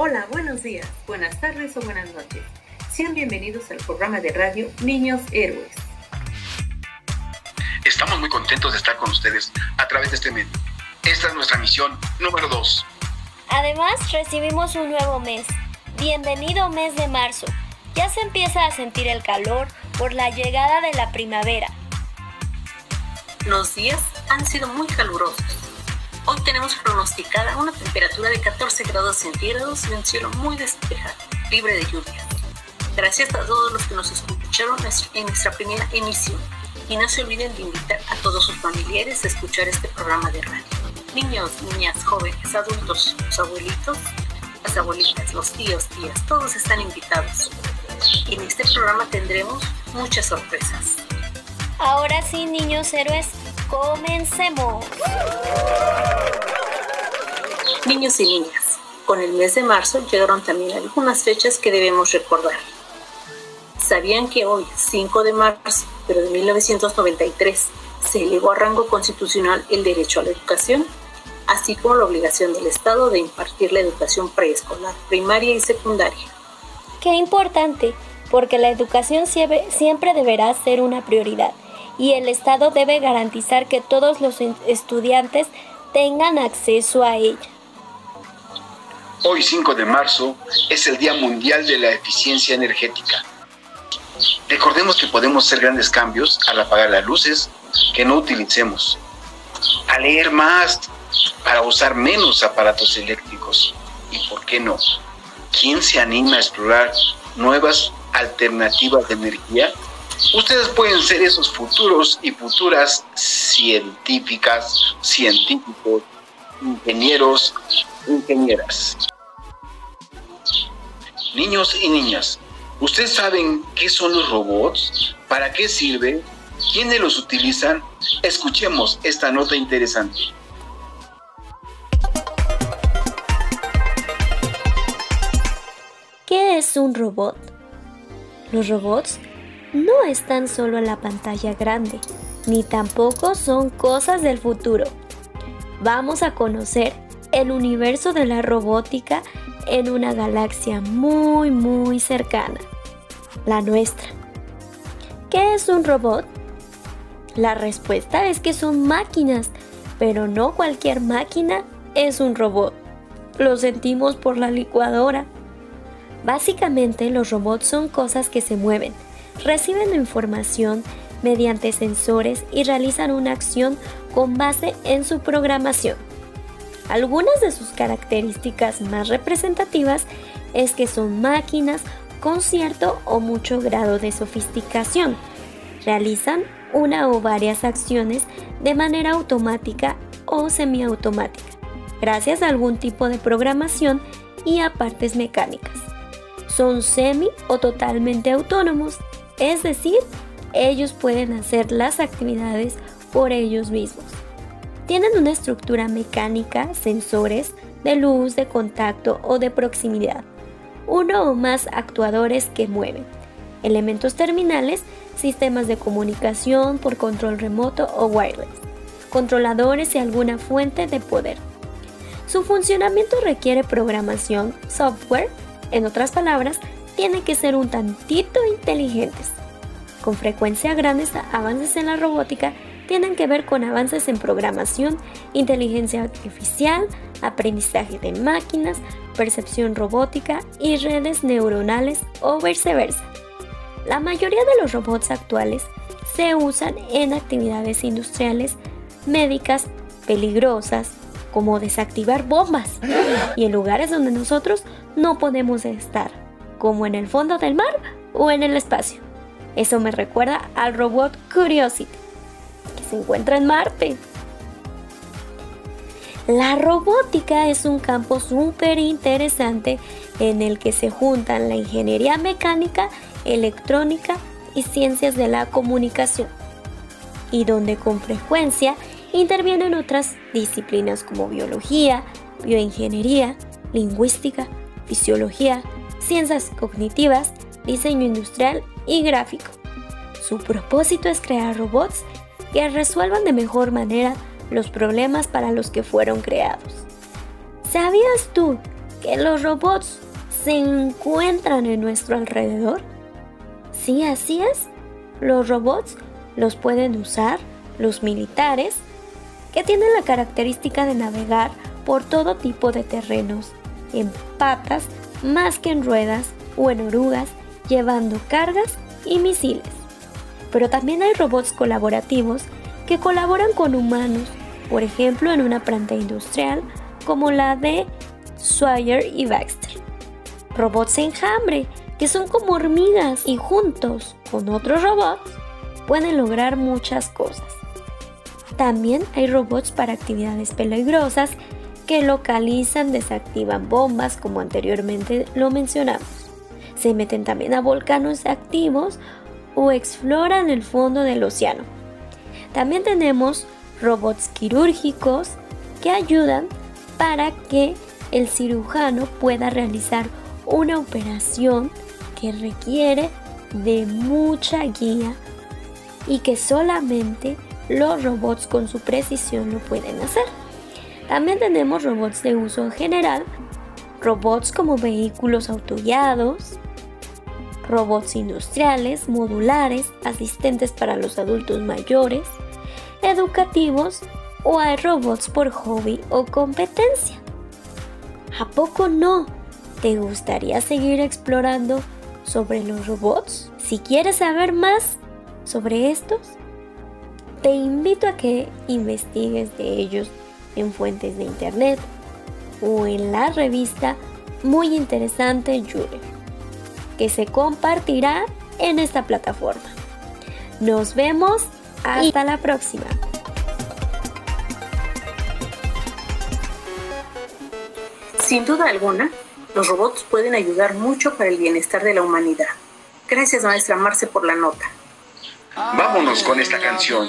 Hola, buenos días, buenas tardes o buenas noches. Sean bienvenidos al programa de radio Niños Héroes. Estamos muy contentos de estar con ustedes a través de este medio. Esta es nuestra misión número 2. Además, recibimos un nuevo mes. Bienvenido mes de marzo. Ya se empieza a sentir el calor por la llegada de la primavera. Los días han sido muy calurosos. Hoy tenemos pronosticada una temperatura de 14 grados centígrados y un cielo muy despejado, libre de lluvia. Gracias a todos los que nos escucharon en nuestra primera emisión. Y no se olviden de invitar a todos sus familiares a escuchar este programa de radio. Niños, niñas, jóvenes, adultos, los abuelitos, las abuelitas, los tíos, tías, todos están invitados. En este programa tendremos muchas sorpresas. Ahora sí, niños héroes, comencemos. Niños y niñas, con el mes de marzo llegaron también algunas fechas que debemos recordar. ¿Sabían que hoy, 5 de marzo, pero de 1993, se elevó a rango constitucional el derecho a la educación? así como la obligación del Estado de impartir la educación preescolar, primaria y secundaria. Qué importante, porque la educación siempre, deberá ser una prioridad y el Estado debe garantizar que todos los estudiantes tengan acceso a ella. Hoy 5 de marzo es el Día Mundial de la Eficiencia Energética. Recordemos que podemos hacer grandes cambios al apagar las luces que no utilicemos, a leer más, para usar menos aparatos eléctricos. ¿Y por qué no? ¿Quién se anima a explorar nuevas alternativas de energía? Ustedes pueden ser esos futuros y futuras científicas, científicos, ingenieros, ingenieras. Niños y niñas, ¿ustedes saben qué son los robots? ¿Para qué sirven? ¿Quiénes los utilizan? Escuchemos esta nota interesante. ¿Qué es un robot? Los robots no están solo en la pantalla grande, ni tampoco son cosas del futuro. Vamos a conocer el universo de la robótica en una galaxia muy muy cercana, la nuestra. ¿Qué es un robot? La respuesta es que son máquinas, pero no cualquier máquina es un robot. Lo sentimos por la licuadora, Básicamente los robots son cosas que se mueven, reciben información mediante sensores y realizan una acción con base en su programación. Algunas de sus características más representativas es que son máquinas con cierto o mucho grado de sofisticación. Realizan una o varias acciones de manera automática o semiautomática, gracias a algún tipo de programación y a partes mecánicas son semi o totalmente autónomos, es decir, ellos pueden hacer las actividades por ellos mismos. Tienen una estructura mecánica, sensores de luz, de contacto o de proximidad, uno o más actuadores que mueven, elementos terminales, sistemas de comunicación por control remoto o wireless, controladores y alguna fuente de poder. Su funcionamiento requiere programación, software, en otras palabras, tienen que ser un tantito inteligentes. Con frecuencia grandes avances en la robótica tienen que ver con avances en programación, inteligencia artificial, aprendizaje de máquinas, percepción robótica y redes neuronales o viceversa. La mayoría de los robots actuales se usan en actividades industriales, médicas, peligrosas, como desactivar bombas, y en lugares donde nosotros no podemos estar, como en el fondo del mar o en el espacio. Eso me recuerda al robot Curiosity, que se encuentra en Marte. La robótica es un campo súper interesante en el que se juntan la ingeniería mecánica, electrónica y ciencias de la comunicación, y donde con frecuencia intervienen otras disciplinas como biología, bioingeniería, lingüística, fisiología, ciencias cognitivas, diseño industrial y gráfico. Su propósito es crear robots que resuelvan de mejor manera los problemas para los que fueron creados. ¿Sabías tú que los robots se encuentran en nuestro alrededor? Sí, así es. Los robots los pueden usar los militares, que tienen la característica de navegar por todo tipo de terrenos, en patas más que en ruedas o en orugas, llevando cargas y misiles. Pero también hay robots colaborativos que colaboran con humanos, por ejemplo en una planta industrial como la de Swire y Baxter. Robots enjambre, que son como hormigas y juntos con otros robots pueden lograr muchas cosas. También hay robots para actividades peligrosas que localizan, desactivan bombas como anteriormente lo mencionamos. Se meten también a volcanos activos o exploran el fondo del océano. También tenemos robots quirúrgicos que ayudan para que el cirujano pueda realizar una operación que requiere de mucha guía y que solamente los robots con su precisión lo pueden hacer. También tenemos robots de uso general, robots como vehículos autoguiados, robots industriales, modulares, asistentes para los adultos mayores, educativos o hay robots por hobby o competencia. ¿A poco no? ¿Te gustaría seguir explorando sobre los robots? Si quieres saber más sobre estos, te invito a que investigues de ellos en fuentes de internet o en la revista muy interesante Julie, que se compartirá en esta plataforma. Nos vemos hasta la próxima. Sin duda alguna, los robots pueden ayudar mucho para el bienestar de la humanidad. Gracias, maestra Marce, por la nota. Vámonos con esta canción.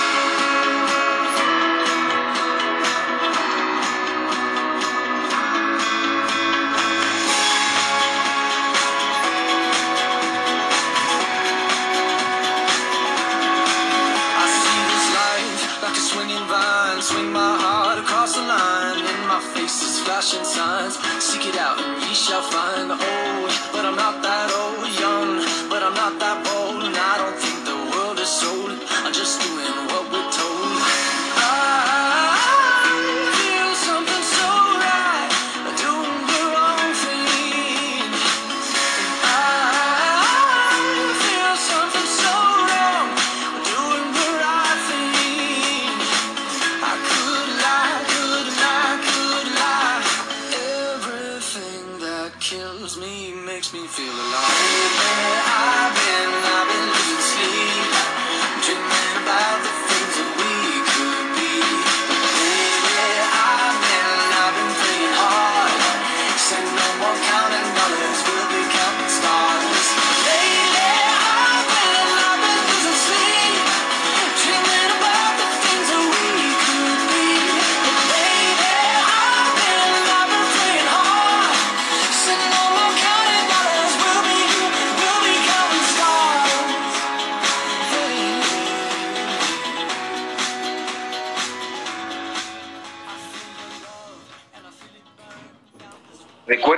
Flashing signs. Seek it out and ye shall find. Oh, but I'm not that old, young, but I'm not that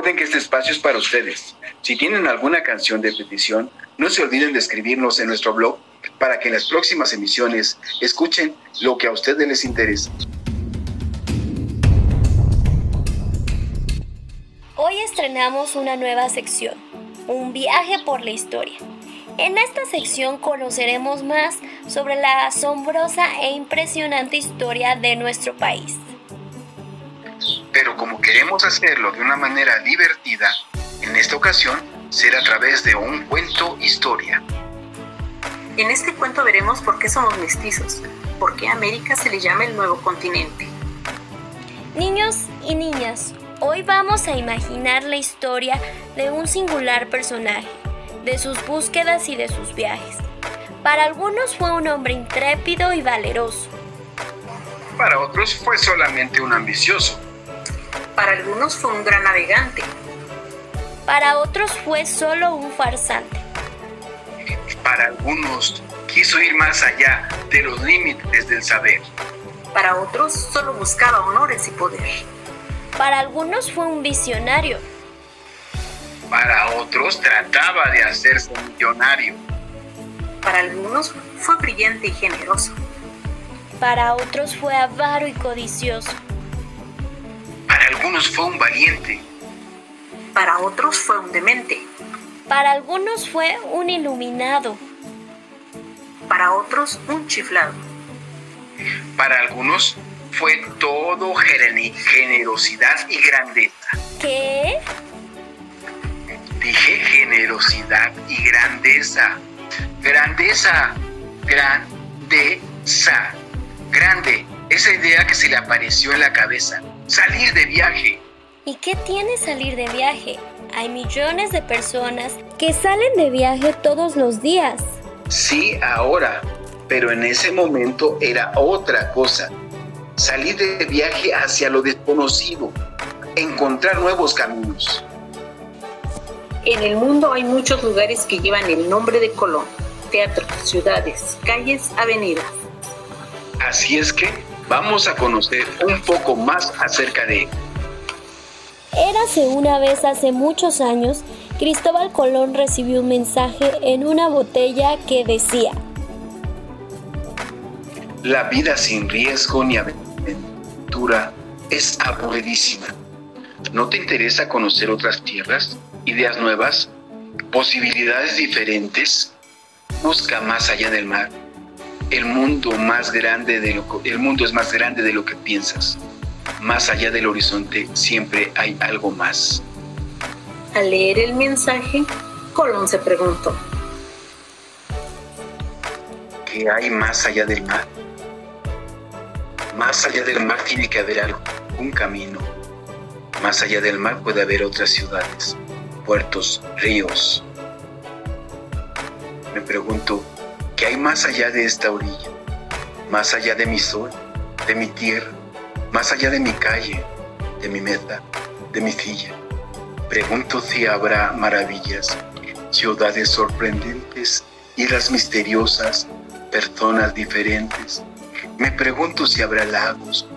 Recuerden que este espacio es para ustedes. Si tienen alguna canción de petición, no se olviden de escribirnos en nuestro blog para que en las próximas emisiones escuchen lo que a ustedes les interesa. Hoy estrenamos una nueva sección, un viaje por la historia. En esta sección conoceremos más sobre la asombrosa e impresionante historia de nuestro país pero como queremos hacerlo de una manera divertida, en esta ocasión será a través de un cuento historia. En este cuento veremos por qué somos mestizos, por qué América se le llama el nuevo continente. Niños y niñas, hoy vamos a imaginar la historia de un singular personaje, de sus búsquedas y de sus viajes. Para algunos fue un hombre intrépido y valeroso. Para otros fue solamente un ambicioso. Para algunos fue un gran navegante. Para otros fue solo un farsante. Para algunos quiso ir más allá de los límites del saber. Para otros solo buscaba honores y poder. Para algunos fue un visionario. Para otros trataba de hacerse millonario. Para algunos fue brillante y generoso. Para otros fue avaro y codicioso. Para algunos fue un valiente. Para otros fue un demente. Para algunos fue un iluminado. Para otros un chiflado. Para algunos fue todo generosidad y grandeza. ¿Qué? Dije generosidad y grandeza. Grandeza. Grandeza. Grande. Esa idea que se le apareció en la cabeza. Salir de viaje. ¿Y qué tiene salir de viaje? Hay millones de personas que salen de viaje todos los días. Sí, ahora, pero en ese momento era otra cosa. Salir de viaje hacia lo desconocido, encontrar nuevos caminos. En el mundo hay muchos lugares que llevan el nombre de Colón, teatros, ciudades, calles, avenidas. Así es que vamos a conocer un poco más acerca de él. Érase una vez hace muchos años, Cristóbal Colón recibió un mensaje en una botella que decía, La vida sin riesgo ni aventura es aburridísima. ¿No te interesa conocer otras tierras, ideas nuevas, posibilidades diferentes? Busca más allá del mar. El mundo, más grande de lo, el mundo es más grande de lo que piensas más allá del horizonte siempre hay algo más. Al leer el mensaje, Colón se preguntó, ¿qué hay más allá del mar? Más allá del mar tiene que haber algo, un camino. Más allá del mar puede haber otras ciudades, puertos, ríos. Me pregunto, ¿qué hay más allá de esta orilla? Más allá de mi sol, de mi tierra, más allá de mi calle, de mi meta, de mi silla. Pregunto si habrá maravillas, ciudades sorprendentes, islas misteriosas, personas diferentes. Me pregunto si habrá lagos,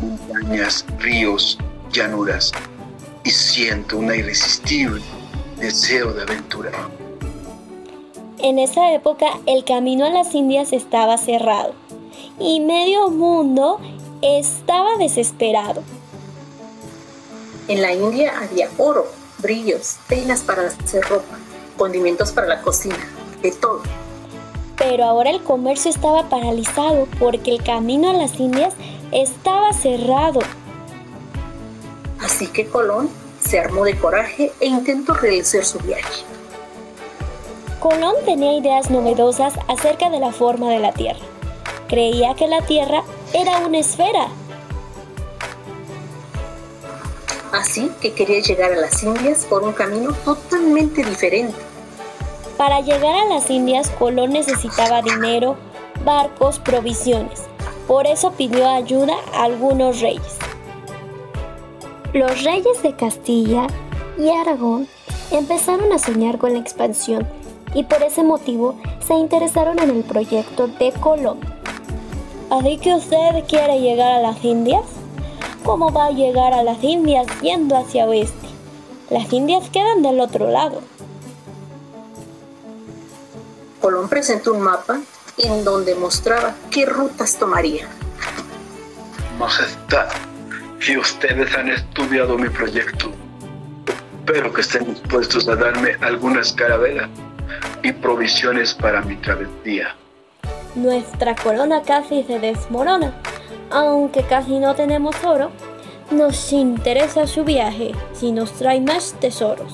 montañas, ríos, llanuras. Y siento una irresistible deseo de aventura. En esa época el camino a las Indias estaba cerrado y medio mundo estaba desesperado. En la India había oro, brillos, telas para hacer ropa, condimentos para la cocina, de todo. Pero ahora el comercio estaba paralizado porque el camino a las Indias estaba cerrado. Así que Colón se armó de coraje e intentó realizar su viaje. Colón tenía ideas novedosas acerca de la forma de la Tierra. Creía que la Tierra era una esfera. Así que quería llegar a las Indias por un camino totalmente diferente. Para llegar a las Indias, Colón necesitaba dinero, barcos, provisiones. Por eso pidió ayuda a algunos reyes. Los reyes de Castilla y Aragón empezaron a soñar con la expansión y por ese motivo se interesaron en el proyecto de Colón. ¿Así que usted quiere llegar a las Indias? ¿Cómo va a llegar a las Indias yendo hacia oeste? Las Indias quedan del otro lado. Colón presentó un mapa en donde mostraba qué rutas tomaría. Majestad, si ustedes han estudiado mi proyecto, espero que estén dispuestos a darme algunas carabelas y provisiones para mi travesía nuestra corona casi se desmorona. Aunque casi no tenemos oro, nos interesa su viaje si nos trae más tesoros.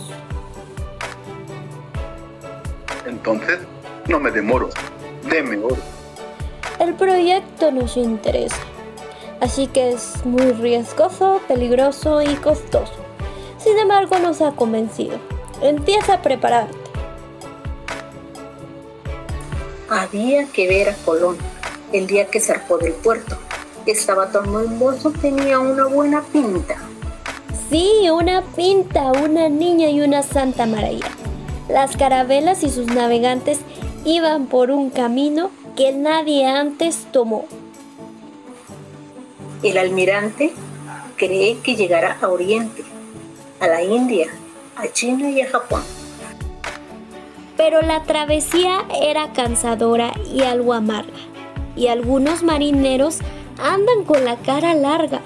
Entonces, no me demoro, deme oro. El proyecto nos interesa, así que es muy riesgoso, peligroso y costoso. Sin embargo, nos ha convencido. Empieza a prepararte. Había que ver a Colón el día que zarpó del puerto Estaba tan hermoso, tenía una buena pinta. Sí, una pinta, una niña y una Santa María. Las carabelas y sus navegantes iban por un camino que nadie antes tomó. El almirante cree que llegará a Oriente, a la India, a China y a Japón. Pero la travesía era cansadora y algo amarga, y algunos marineros andan con la cara larga.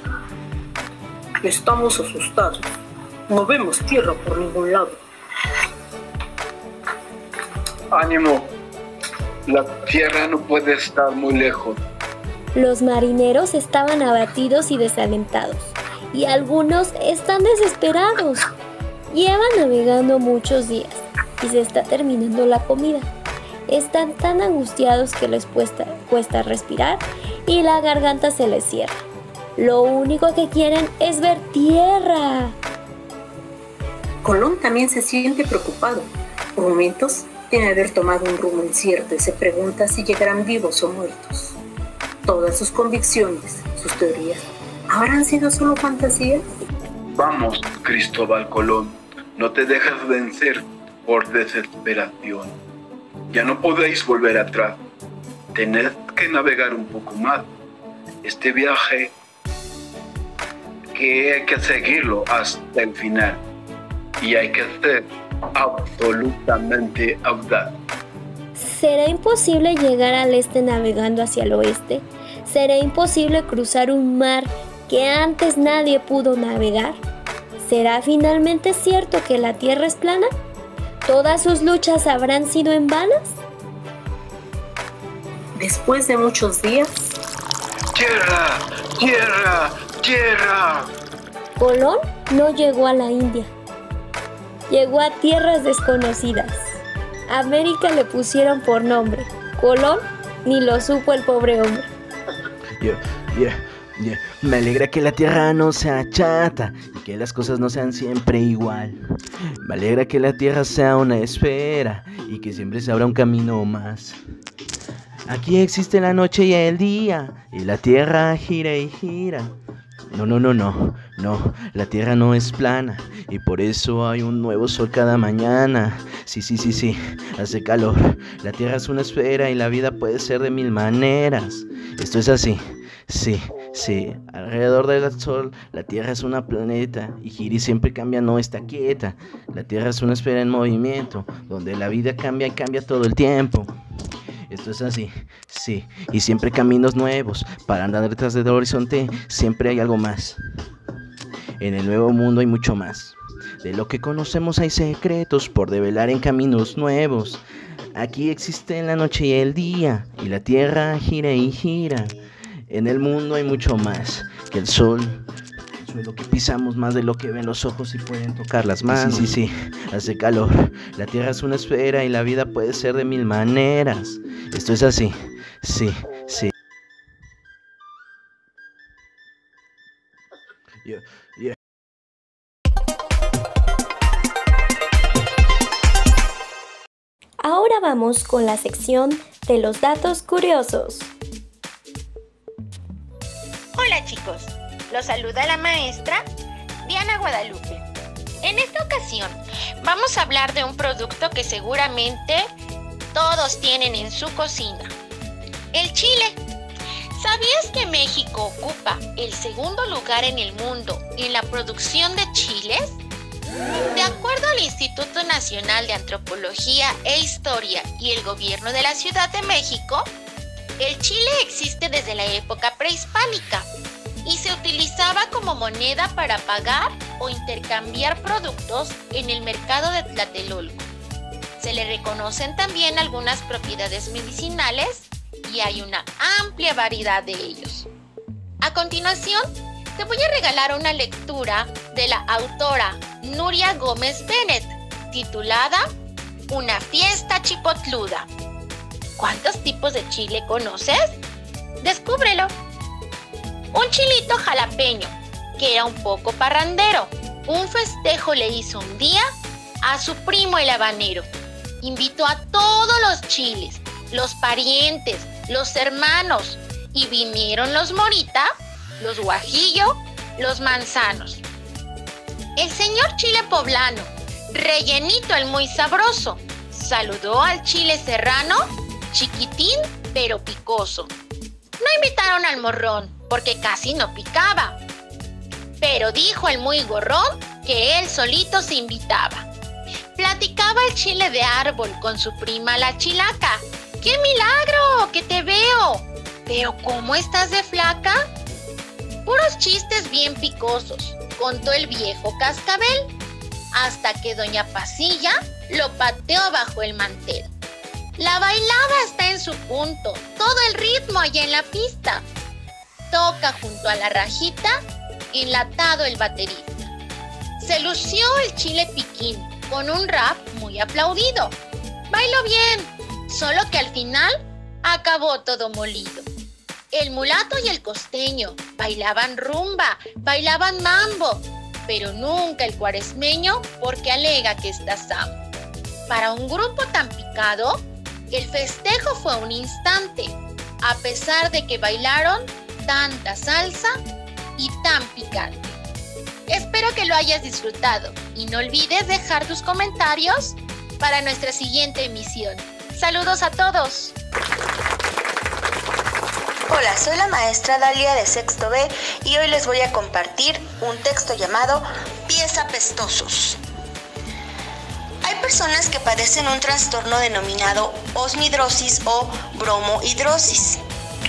Estamos asustados. No vemos tierra por ningún lado. Ánimo. La tierra no puede estar muy lejos. Los marineros estaban abatidos y desalentados, y algunos están desesperados. Llevan navegando muchos días y se está terminando la comida. Están tan angustiados que les cuesta, cuesta respirar y la garganta se les cierra. Lo único que quieren es ver tierra. Colón también se siente preocupado. Por momentos tiene haber tomado un rumbo incierto y se pregunta si llegarán vivos o muertos. Todas sus convicciones, sus teorías, ¿habrán sido solo fantasías? Vamos, Cristóbal Colón, no te dejas vencer por desesperación. Ya no podéis volver atrás. Tened que navegar un poco más. Este viaje que hay que seguirlo hasta el final. Y hay que ser absolutamente audaz. ¿Será imposible llegar al este navegando hacia el oeste? ¿Será imposible cruzar un mar que antes nadie pudo navegar? ¿Será finalmente cierto que la Tierra es plana? ¿Todas sus luchas habrán sido en vanas? Después de muchos días... ¡Tierra! ¡Tierra! ¡Tierra! Colón no llegó a la India. Llegó a tierras desconocidas. América le pusieron por nombre. Colón ni lo supo el pobre hombre. Yeah, yeah, Me alegra que la tierra no sea chata y que las cosas no sean siempre igual. Me alegra que la tierra sea una esfera y que siempre se abra un camino más. Aquí existe la noche y el día y la tierra gira y gira. No, no, no, no, no, la tierra no es plana y por eso hay un nuevo sol cada mañana. Sí, sí, sí, sí, hace calor. La tierra es una esfera y la vida puede ser de mil maneras. Esto es así, sí, sí, alrededor del sol la tierra es una planeta y gira y siempre cambia, no está quieta. La tierra es una esfera en movimiento donde la vida cambia y cambia todo el tiempo. Esto es así, sí, y siempre caminos nuevos. Para andar detrás del horizonte siempre hay algo más. En el nuevo mundo hay mucho más. De lo que conocemos hay secretos por develar en caminos nuevos. Aquí existe la noche y el día, y la tierra gira y gira. En el mundo hay mucho más que el sol, el suelo que pisamos más de lo que ven los ojos y pueden tocar las manos. Sí, sí, sí, hace calor. La tierra es una esfera y la vida puede ser de mil maneras. Esto es así, sí, sí. Yeah, yeah. Ahora vamos con la sección de los datos curiosos. Chicos, los saluda la maestra Diana Guadalupe. En esta ocasión vamos a hablar de un producto que seguramente todos tienen en su cocina. El chile. ¿Sabías que México ocupa el segundo lugar en el mundo en la producción de chiles? De acuerdo al Instituto Nacional de Antropología e Historia y el Gobierno de la Ciudad de México, el chile existe desde la época prehispánica y se utilizaba como moneda para pagar o intercambiar productos en el mercado de Tlatelolco. Se le reconocen también algunas propiedades medicinales y hay una amplia variedad de ellos. A continuación, te voy a regalar una lectura de la autora Nuria Gómez Bennett, titulada Una fiesta chipotluda. ¿Cuántos tipos de chile conoces? Descúbrelo. Un chilito jalapeño, que era un poco parrandero. Un festejo le hizo un día a su primo el habanero. Invitó a todos los chiles, los parientes, los hermanos Y vinieron los morita, los guajillo, los manzanos. El señor chile poblano, rellenito el muy sabroso, saludó al chile serrano, chiquitín pero picoso. No invitaron al morrón porque casi no picaba. Pero dijo el muy gorrón que él solito se invitaba. Platicaba el chile de árbol con su prima la chilaca. ¡Qué milagro! ¡Que te veo! ¿Pero cómo estás de flaca? Puros chistes bien picosos, contó el viejo cascabel, hasta que doña Pasilla lo pateó bajo el mantel. La bailada está en su punto, todo el ritmo allá en la pista. Toca junto a la rajita, enlatado el baterista. Se lució el chile piquín con un rap muy aplaudido. Bailó bien, solo que al final acabó todo molido. El mulato y el costeño bailaban rumba, bailaban mambo, pero nunca el cuaresmeño porque alega que está samo. Para un grupo tan picado, el festejo fue un instante, a pesar de que bailaron tanta salsa y tan picante. Espero que lo hayas disfrutado y no olvides dejar tus comentarios para nuestra siguiente emisión. Saludos a todos. Hola, soy la maestra Dalia de Sexto B y hoy les voy a compartir un texto llamado Pies apestosos. Hay personas que padecen un trastorno denominado osmidrosis o bromohidrosis.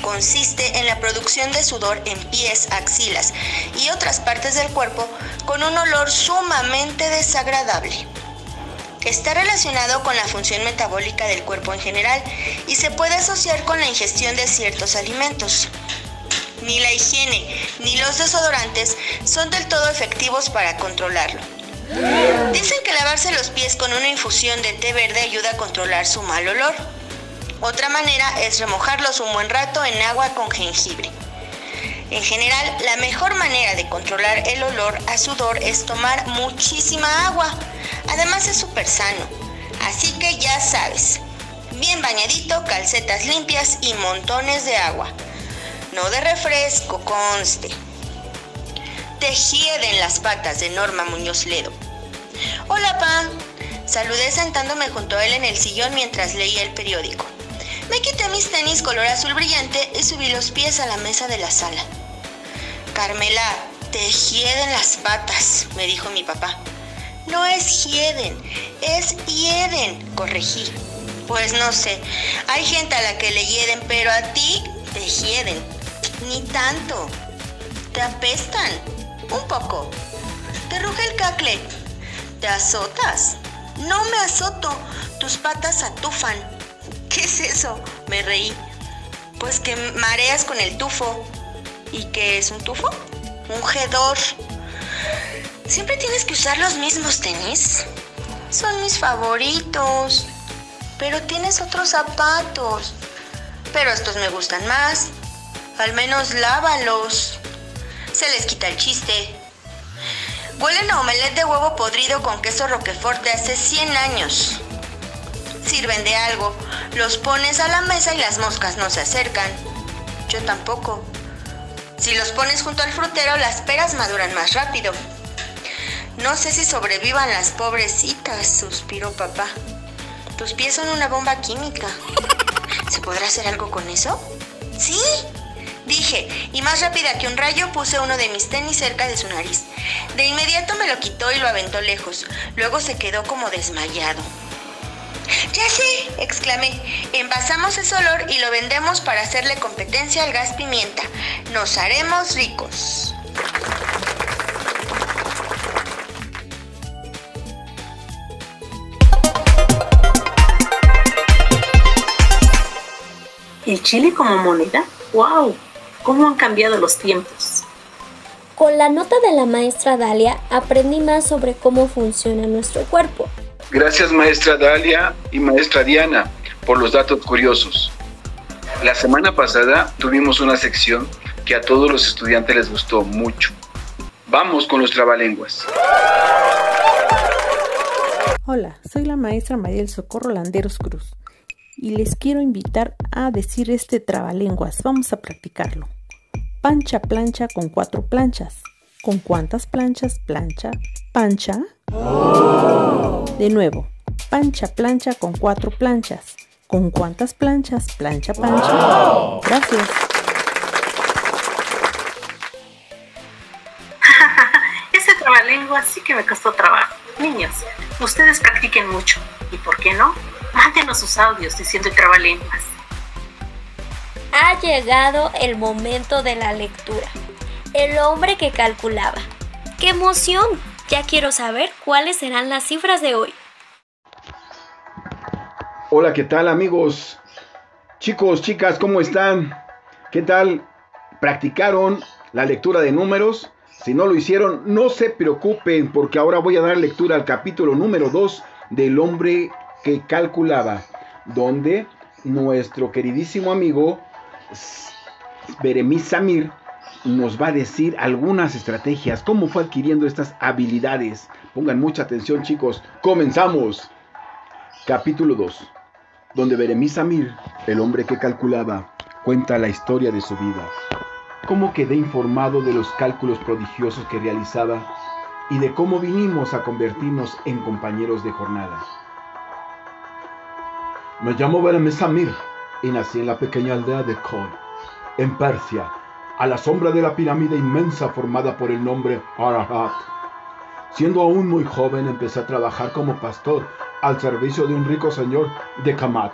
Consiste en la producción de sudor en pies, axilas y otras partes del cuerpo con un olor sumamente desagradable. Está relacionado con la función metabólica del cuerpo en general y se puede asociar con la ingestión de ciertos alimentos. Ni la higiene ni los desodorantes son del todo efectivos para controlarlo. Dicen que lavarse los pies con una infusión de té verde ayuda a controlar su mal olor. Otra manera es remojarlos un buen rato en agua con jengibre. En general, la mejor manera de controlar el olor a sudor es tomar muchísima agua Además es súper sano. Así que ya sabes, bien bañadito, calcetas limpias y montones de agua. No de refresco, conste. en las patas de Norma Muñoz Ledo. Hola, pa. Saludé sentándome junto a él en el sillón mientras leía el periódico. Me quité mis tenis color azul brillante y subí los pies a la mesa de la sala. Carmela, te en las patas, me dijo mi papá. No es hieden, es hieden, corregí. Pues no sé, hay gente a la que le hieden, pero a ti te hieden. Ni tanto. Te apestan. Un poco. Te ruge el cacle. Te azotas. No me azoto. Tus patas atufan. ¿Qué es eso? Me reí. Pues que mareas con el tufo. ¿Y qué es un tufo? Un gedor. ¿Siempre tienes que usar los mismos tenis? Son mis favoritos. Pero tienes otros zapatos. Pero estos me gustan más. Al menos lávalos. Se les quita el chiste. Huelen a omelette de huevo podrido con queso roquefort de hace 100 años. Sirven de algo. Los pones a la mesa y las moscas no se acercan. Yo tampoco. Si los pones junto al frutero, las peras maduran más rápido. No sé si sobrevivan las pobrecitas, suspiró papá. Tus pies son una bomba química. ¿Se podrá hacer algo con eso? Sí, dije, y más rápida que un rayo puse uno de mis tenis cerca de su nariz. De inmediato me lo quitó y lo aventó lejos. Luego se quedó como desmayado. Ya sé, exclamé. Envasamos ese olor y lo vendemos para hacerle competencia al gas pimienta. Nos haremos ricos. ¿El chile como moneda? ¡Wow! ¿Cómo han cambiado los tiempos? Con la nota de la maestra Dalia aprendí más sobre cómo funciona nuestro cuerpo. Gracias maestra Dalia y maestra Diana por los datos curiosos. La semana pasada tuvimos una sección que a todos los estudiantes les gustó mucho. Vamos con los trabalenguas. Hola, soy la maestra Mariel Socorro Landeros Cruz y les quiero invitar a decir este trabalenguas. Vamos a practicarlo. Pancha plancha con cuatro planchas. ¿Con cuántas planchas plancha? Pancha. De nuevo. Pancha plancha con cuatro planchas. ¿Con cuántas planchas plancha pancha? Gracias. Ese trabalengua sí que me costó trabajo. Niños, ustedes practiquen mucho. ¿Y por qué no? Mándenos sus audios diciendo el trabalenguas. Ha llegado el momento de la lectura. El hombre que calculaba. ¡Qué emoción! Ya quiero saber cuáles serán las cifras de hoy. Hola, ¿qué tal amigos? Chicos, chicas, ¿cómo están? ¿Qué tal? ¿Practicaron la lectura de números? Si no lo hicieron, no se preocupen porque ahora voy a dar lectura al capítulo número 2 del hombre que calculaba, donde nuestro queridísimo amigo Beremis Samir nos va a decir algunas estrategias, cómo fue adquiriendo estas habilidades. Pongan mucha atención chicos, comenzamos. Capítulo 2, donde Beremis Samir, el hombre que calculaba, cuenta la historia de su vida. Cómo quedé informado de los cálculos prodigiosos que realizaba y de cómo vinimos a convertirnos en compañeros de jornada. Me llamo Beremis Samir y nací en la pequeña aldea de Kol, en Persia, a la sombra de la pirámide inmensa formada por el nombre Ararat. Siendo aún muy joven empecé a trabajar como pastor al servicio de un rico señor de Kamat.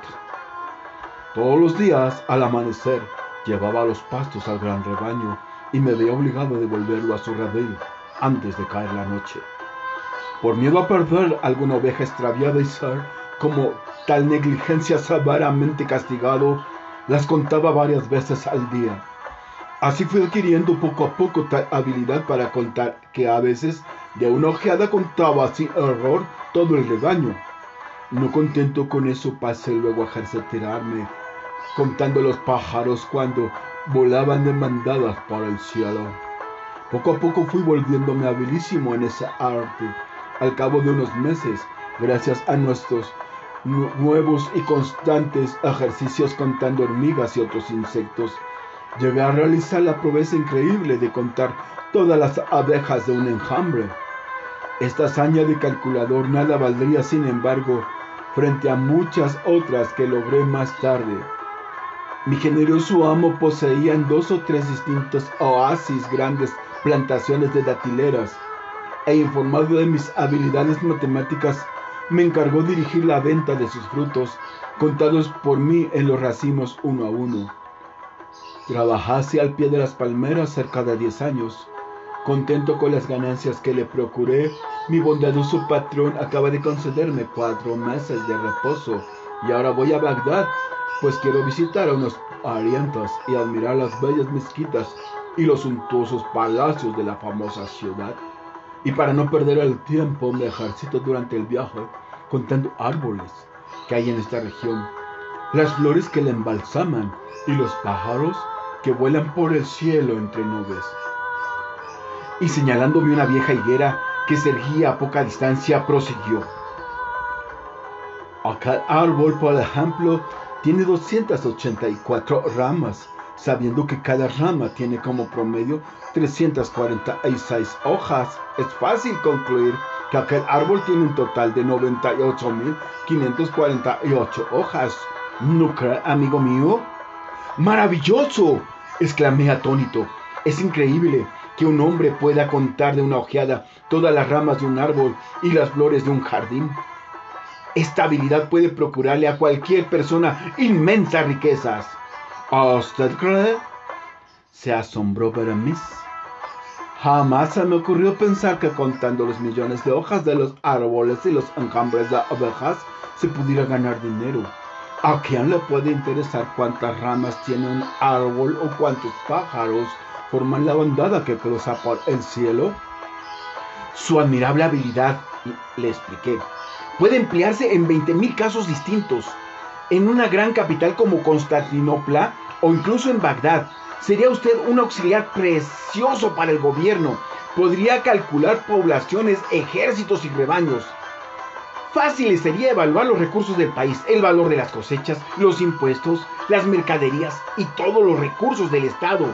Todos los días, al amanecer, llevaba los pastos al gran rebaño y me veía obligado a devolverlo a su redil antes de caer la noche. Por miedo a perder alguna oveja extraviada y ser como tal negligencia severamente castigado, las contaba varias veces al día. Así fui adquiriendo poco a poco tal habilidad para contar que a veces de una ojeada contaba sin error todo el rebaño. No contento con eso pasé luego a ejercitarme contando los pájaros cuando volaban de mandadas por el cielo. Poco a poco fui volviéndome habilísimo en ese arte. Al cabo de unos meses, gracias a nuestros nuevos y constantes ejercicios contando hormigas y otros insectos, llegué a realizar la proeza increíble de contar todas las abejas de un enjambre. Esta hazaña de calculador nada valdría, sin embargo, frente a muchas otras que logré más tarde. Mi generoso amo poseía en dos o tres distintos oasis grandes plantaciones de datileras, e informado de mis habilidades matemáticas, me encargó dirigir la venta de sus frutos, contados por mí en los racimos uno a uno. Trabajase al pie de las palmeras cerca de diez años. Contento con las ganancias que le procuré, mi bondadoso patrón acaba de concederme cuatro meses de reposo y ahora voy a Bagdad, pues quiero visitar a unos parientos y admirar las bellas mezquitas y los suntuosos palacios de la famosa ciudad. Y para no perder el tiempo me ejercito durante el viaje contando árboles que hay en esta región, las flores que la embalsaman y los pájaros que vuelan por el cielo entre nubes. Y señalándome una vieja higuera que se erguía a poca distancia, prosiguió. Aquel árbol, por ejemplo, tiene 284 ramas sabiendo que cada rama tiene como promedio 346 hojas. Es fácil concluir que aquel árbol tiene un total de 98.548 hojas. ¿No cree, amigo mío? ¡Maravilloso! exclamé atónito. Es increíble que un hombre pueda contar de una ojeada todas las ramas de un árbol y las flores de un jardín. Esta habilidad puede procurarle a cualquier persona inmensas riquezas. ¿A usted cree? Se asombró Berenice. Jamás se me ocurrió pensar que contando los millones de hojas de los árboles y los enjambres de abejas se pudiera ganar dinero. ¿A quién le puede interesar cuántas ramas tiene un árbol o cuántos pájaros forman la bandada que cruza por el cielo? Su admirable habilidad, le expliqué, puede emplearse en 20.000 casos distintos en una gran capital como Constantinopla o incluso en Bagdad. Sería usted un auxiliar precioso para el gobierno. Podría calcular poblaciones, ejércitos y rebaños. Fácil sería evaluar los recursos del país, el valor de las cosechas, los impuestos, las mercaderías y todos los recursos del Estado.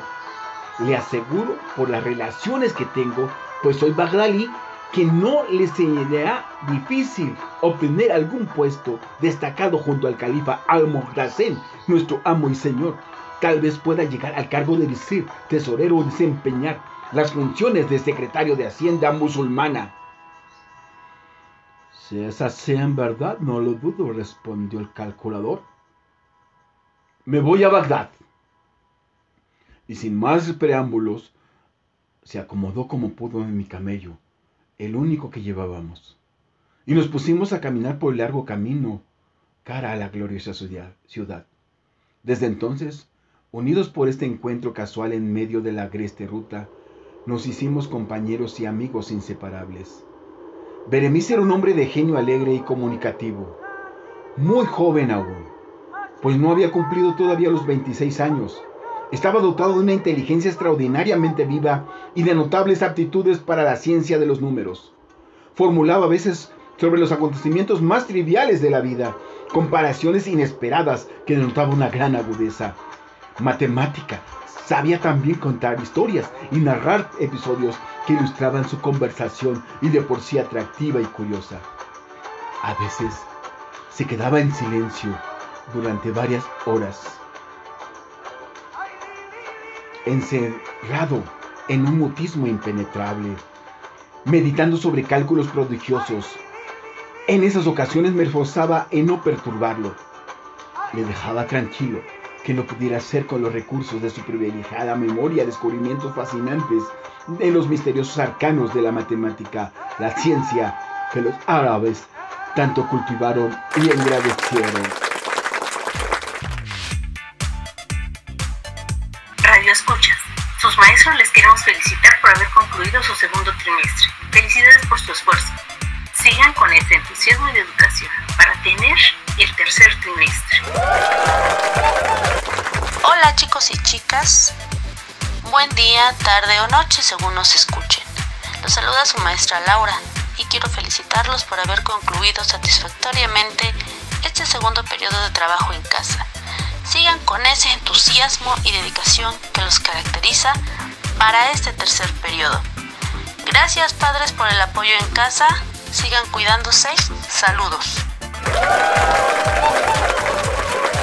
Le aseguro por las relaciones que tengo, pues soy Bagdali, que no le sería difícil obtener algún puesto destacado junto al califa Al-Muhtasen, nuestro amo y señor. Tal vez pueda llegar al cargo de visir, tesorero o desempeñar las funciones de secretario de Hacienda musulmana. Si es así en verdad, no lo dudo, respondió el calculador. Me voy a Bagdad. Y sin más preámbulos, se acomodó como pudo en mi camello, el único que llevábamos, y nos pusimos a caminar por el largo camino, cara a la gloriosa ciudad. Desde entonces, unidos por este encuentro casual en medio de la agreste ruta, nos hicimos compañeros y amigos inseparables. Berenice era un hombre de genio alegre y comunicativo, muy joven aún, pues no había cumplido todavía los 26 años. Estaba dotado de una inteligencia extraordinariamente viva y de notables aptitudes para la ciencia de los números. Formulaba a veces sobre los acontecimientos más triviales de la vida, comparaciones inesperadas que denotaban una gran agudeza. Matemática, Sabía también contar historias y narrar episodios que ilustraban su conversación y de por sí atractiva y curiosa. A veces se quedaba en silencio durante varias horas, encerrado en un mutismo impenetrable, meditando sobre cálculos prodigiosos. En esas ocasiones me esforzaba en no perturbarlo. Le dejaba tranquilo que no pudiera hacer con los recursos de su privilegiada memoria descubrimientos fascinantes de los misteriosos arcanos de la matemática, la ciencia que los árabes tanto cultivaron y engrandecieron. Radio Escuchas. Sus maestros les queremos felicitar por haber concluido su segundo trimestre. Felicidades por su esfuerzo. Sigan con ese entusiasmo y educación para tener el tercer trimestre. Hola chicos y chicas, buen día, tarde o noche según nos escuchen. Los saluda su maestra Laura y quiero felicitarlos por haber concluido satisfactoriamente este segundo periodo de trabajo en casa. Sigan con ese entusiasmo y dedicación que los caracteriza para este tercer periodo. Gracias padres por el apoyo en casa, sigan cuidándose, saludos.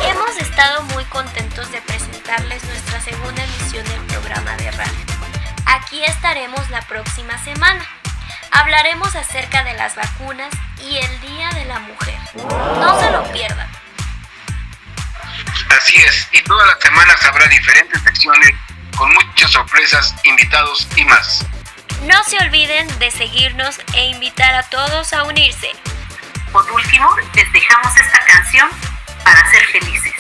Hemos estado muy contentos de presentarles nuestra segunda emisión del programa de radio. Aquí estaremos la próxima semana. Hablaremos acerca de las vacunas y el Día de la Mujer. No se lo pierdan. Así es, y todas las semanas habrá diferentes secciones con muchas sorpresas, invitados y más. No se olviden de seguirnos e invitar a todos a unirse. Por último, les dejamos esta canción para ser felices.